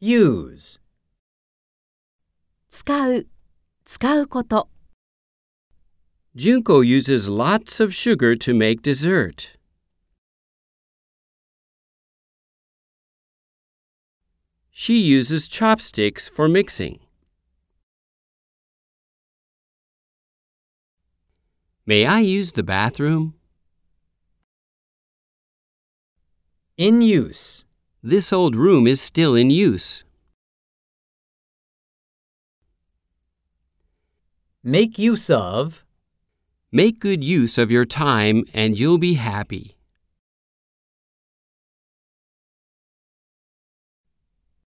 use, 使う、使うこと。 Junko uses lots of sugar to make dessert. She uses chopsticks for mixing. May I use the bathroom? in use, This old room is still in use. make use of, Make good use of your time and you'll be happy.